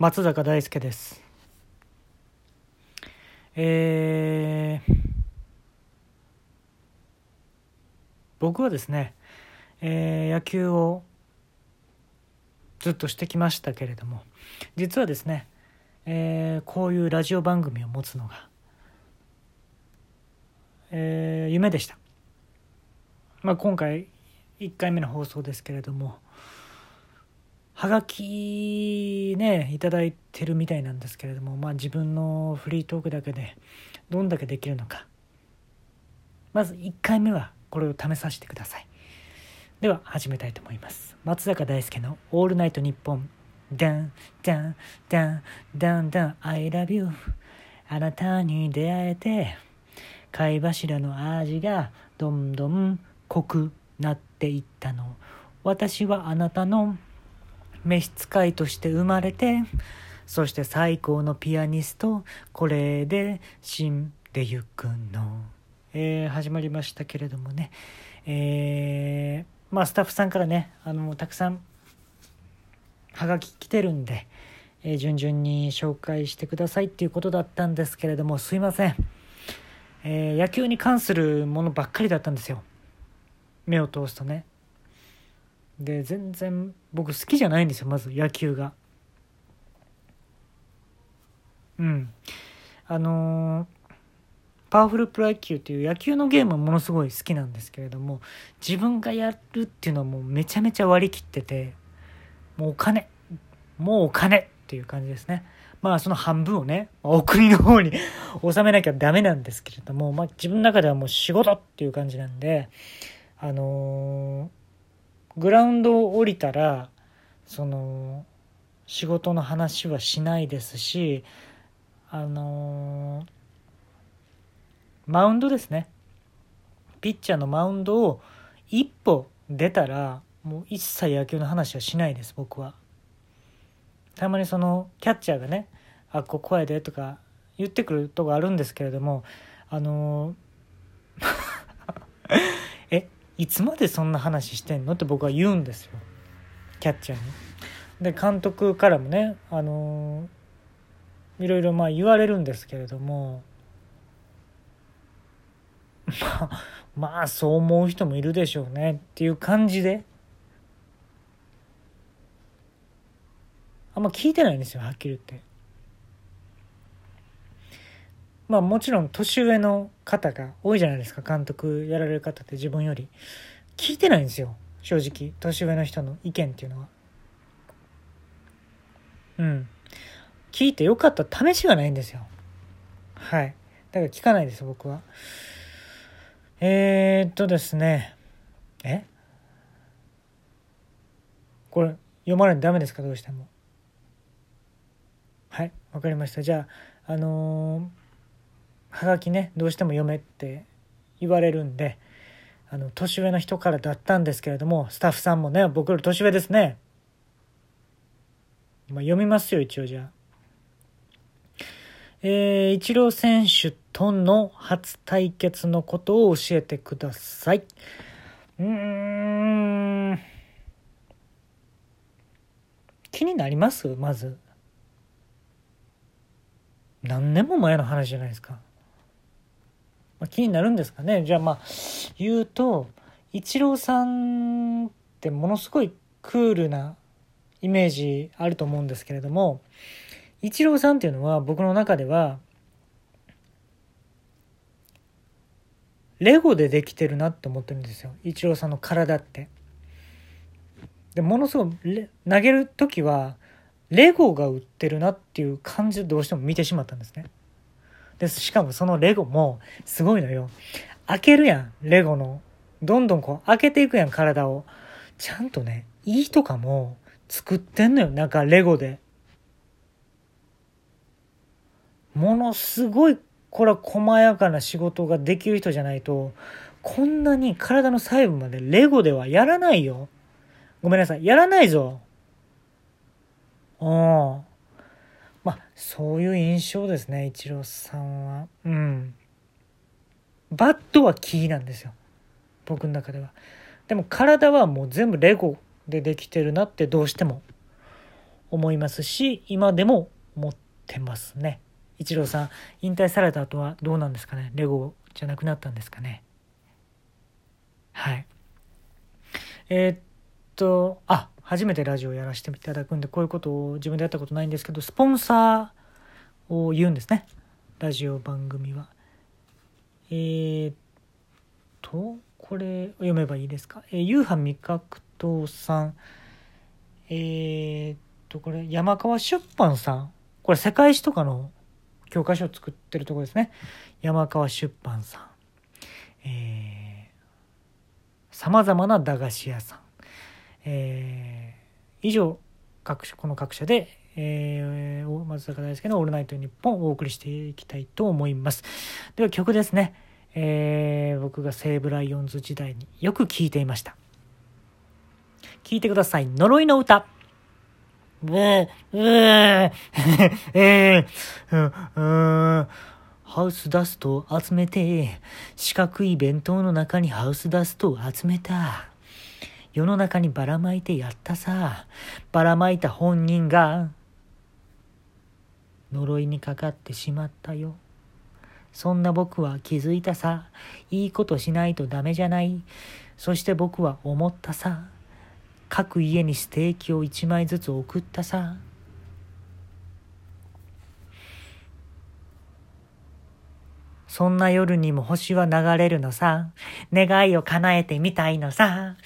松坂大輔です。えー、僕はですね、えー、野球をずっとしてきましたけれども実はですね、えー、こういうラジオ番組を持つのが、えー、夢でした、まあ、今回1回目の放送ですけれどもはがきねいただいてるみたいなんですけれどもまあ自分のフリートークだけでどんだけできるのか。まず1回目はこれを試させてください。では始めたいと思います。松坂大輔の「オールナイトニッポン」ダンダンダンダンダン I love you あなたに出会えて貝柱の味がどんどん濃くなっていったの。私はあなたの召使いとして生まれてそして最高のピアニストこれで死んでゆくの、えー、始まりましたけれどもね。えー、まあスタッフさんからねあのたくさんはがき来てるんで、えー、順々に紹介してくださいっていうことだったんですけれどもすいません、え野球に関するものばっかりだったんですよ。目を通すとね。で全然僕好きじゃないんですよまず野球が。うん。あのー、パワフルプロ野球っていう野球のゲームはものすごい好きなんですけれども自分がやるっていうのはもうめちゃめちゃ割り切っててもうお金。もうお金っていう感じですね。まあその半分をねお国の方に 収めなきゃダメなんですけれども、まあ、自分の中ではもう仕事っていう感じなんであのーグラウンドを降りたらその仕事の話はしないですしあのマウンドですね。ピッチャーのマウンドを一歩出たらもう一切野球の話はしないです僕は。たまにそのキャッチャーがね「あここやで」とか言ってくるとこあるんですけれどもあのえいつまでそんな話してんのって僕は言うんですよキャッチャーに。で監督からもねあのいろいろまあ言われるんですけれども まあまあそう思う人もいるでしょうねっていう感じであんま聞いてないんですよはっきり言って。まあもちろん年上の方が多いじゃないですか。監督やられる方って自分より。聞いてないんですよ。正直。年上の人の意見っていうのは。うん。聞いてよかった試しがないんですよ。はい。だから聞かないです僕は。えー、っとですね。え？これ読まないとダメですか？どうしても。はい。わかりました。じゃああのーはがきねどうしても読めって言われるんであの年上の人からだったんですけれどもスタッフさんもね僕より年上ですね、まあ、読みますよ一応じゃあ。えー、イチロー選手との初対決のことを教えてください。うーん。気になります？まず。何年も前の話じゃないですか。まあ、気になるんですかねじゃあまあ言うとイチローさんってものすごいクールなイメージあると思うんですけれどもイチローさんっていうのは僕の中ではレゴでできてるなって思ってるんですよイチローさんの体って。でものすごい投げる時はレゴが売ってるなっていう感じでどうしても見てしまったんですね。でしかもそのレゴもすごいのよ。開けるやんレゴの。どんどんこう開けていくやん体を。ちゃんとねいいとかも作ってんのよなんかレゴで。ものすごいこれは細やかな仕事ができる人じゃないとこんなに体の細部までレゴではやらないよ。ごめんなさいやらないぞ。うん。そういう印象ですねイチローさんは。うん。バットはキーなんですよ。僕の中では。でも体はもう全部レゴでできてるなってどうしても思いますし今でも思ってますね。イチローさん引退された後はどうなんですかね？レゴじゃなくなったんですかね？はい。えー、っとあ初めてラジオやらせていただくんでこういうことを自分でやったことないんですけどスポンサーを言うんですね。ラジオ番組は。えー、っとこれ読めばいいですか、えー、夕飯味覚堂さん。えー、っとこれ山川出版さん。これ世界史とかの教科書を作ってるとこですね。山川出版さん。えさまざまな駄菓子屋さん。えー、以上各社この各社で、えー、松坂大輔の「オールナイトニッポン」をお送りしていきたいと思います。では曲ですね、えー、僕が西武ライオンズ時代によく聴いていました。聴いてください。呪いの歌。ブー、ブー、えー、ハウスダストを集めて、四角い弁当の中にハウスダストを集めた。世の中にばらまいてやったさ。ばらまいた本人が、呪いにかかってしまったよ。そんな僕は気づいたさ。いいことしないとダメじゃない。そして僕は思ったさ。各家にステーキを1枚ずつ送ったさ。そんな夜にも星は流れるのさ。願いを叶えてみたいのさ。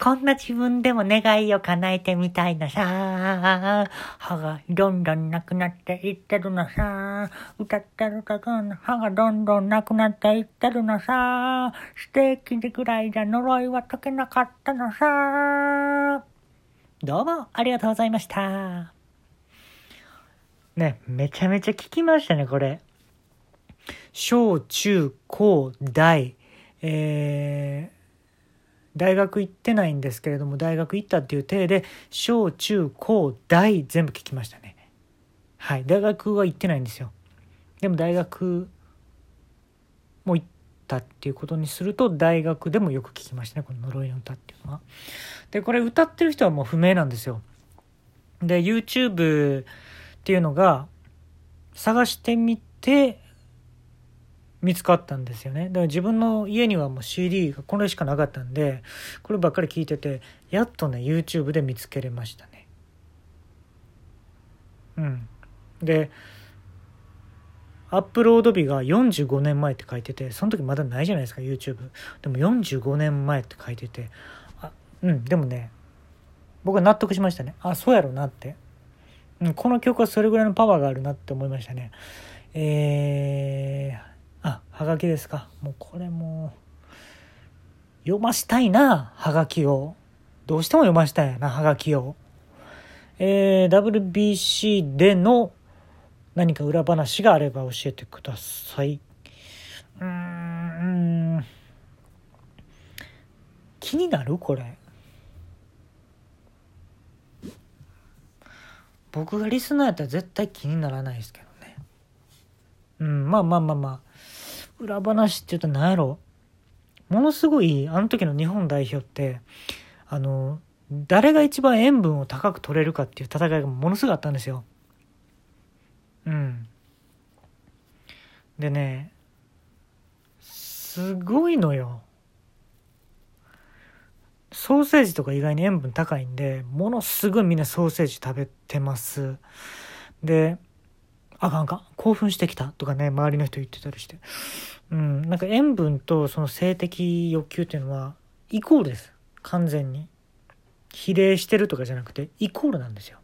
こんな自分でも願いを叶えてみたいのさ。歯がどんどんなくなっていってるのさ。歌ってるかの歯がどんどんなくなっていってるのさ。ステーキでぐらいじゃ呪いは解けなかったのさ。どうもありがとうございました。ね、めちゃめちゃ聞きましたね、これ。小中高大、えー、大学行ってないんですけれども大学行ったっていう体で小中高大全部聞きましたね。はい。大学は行ってないんですよ。でも大学も行ったっていうことにすると大学でもよく聞きましたねこの呪いの歌っていうのは。でこれ歌ってる人はもう不明なんですよ。で YouTube っていうのが探してみて見つかったんですよね。だから自分の家にはもう CD がこれしかなかったんでこればっかり聞いててやっとね YouTube で見つけれましたね。うん。でアップロード日が45年前って書いててその時まだないじゃないですか YouTube でも45年前って書いててあうんでもね僕は納得しましたね。あそうやろなって、うん、この曲はそれぐらいのパワーがあるなって思いましたね。えーあ、はがきですか。もうこれも読ましたいな、はがきを。どうしても読ましたいな、はがきを。えー、WBC での何か裏話があれば教えてください。うん。気になるこれ。僕がリスナーやったら絶対気にならないですけどね。うん、まあまあまあまあ。裏話って言うと何やろ？ものすごいあの時の日本代表ってあの誰が一番塩分を高く取れるかっていう戦いがものすごいあったんですよ。うん。でねすごいのよ。ソーセージとか意外に塩分高いんでものすごいみんなソーセージ食べてます。であかんか興奮してきたとかね周りの人言ってたりして。うんなんか塩分とその性的欲求っていうのはイコールです。完全に。比例してるとかじゃなくてイコールなんですよ。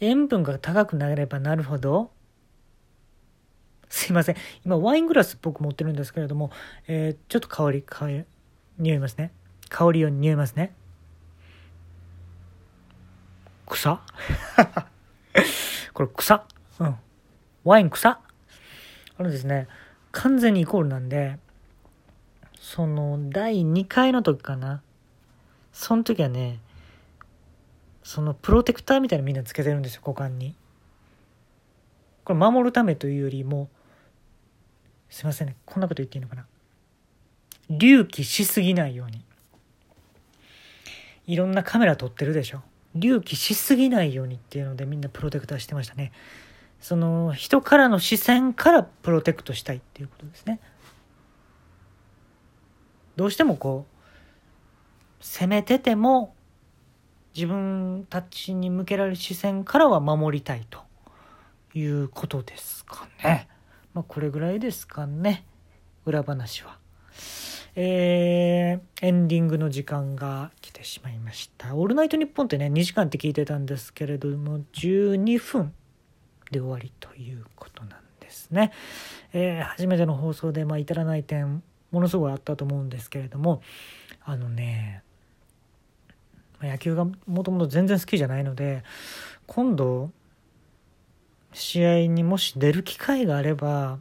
塩分が高くなればなるほどすいません。今ワイングラス僕持ってるんですけれども、えー、ちょっと香り香り匂いますね。香りを匂いますね。草？これ草？うん。ワイン草？あのですね、完全にイコールなんで、その、第2回の時かな。その時はね、そのプロテクターみたいなみんなつけてるんですよ、股間に。これ守るためというよりも、すいませんね、こんなこと言っていいのかな。隆起しすぎないように。いろんなカメラ撮ってるでしょ。隆起しすぎないようにっていうのでみんなプロテクターしてましたねその人からの視線からプロテクトしたいっていうことですねどうしてもこう攻めてても自分たちに向けられる視線からは守りたいということですかね。まあ、これぐらいですかね裏話は。えー、エンディングの時間が来てしまいました。オールナイトニッポンってね2時間って聞いてたんですけれども12分で終わりということなんですね。えー、初めての放送で、まあ、至らない点ものすごいあったと思うんですけれどもあのね野球がもともと全然好きじゃないので今度試合にもし出る機会があれば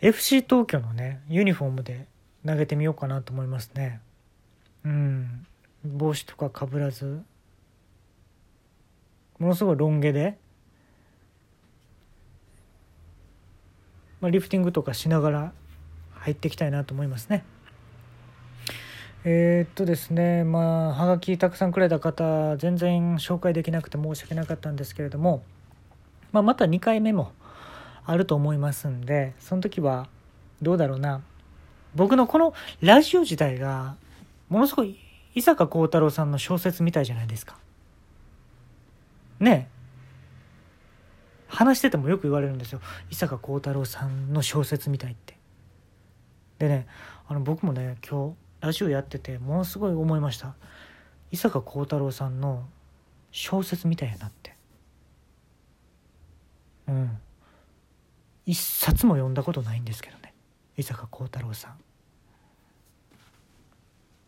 FC 東京のねユニフォームで投げてみようかなと思いますね。うん。帽子とかかぶらず。ものすごいロン毛で、まあ、リフティングとかしながら入っていきたいなと思いますね。えー、っとですねまあはがきたくさんくれた方全然紹介できなくて申し訳なかったんですけれども、まあ、また2回目もあると思いますんでその時はどうだろうな。僕のこのラジオ自体がものすごい伊坂幸太郎さんの小説みたいじゃないですか。ね話しててもよく言われるんですよ。伊坂幸太郎さんの小説みたいって。でねあの僕もね今日ラジオやっててものすごい思いました。伊坂幸太郎さんの小説みたいやなって。うん。一冊も読んだことないんですけどね。伊坂幸太郎さん。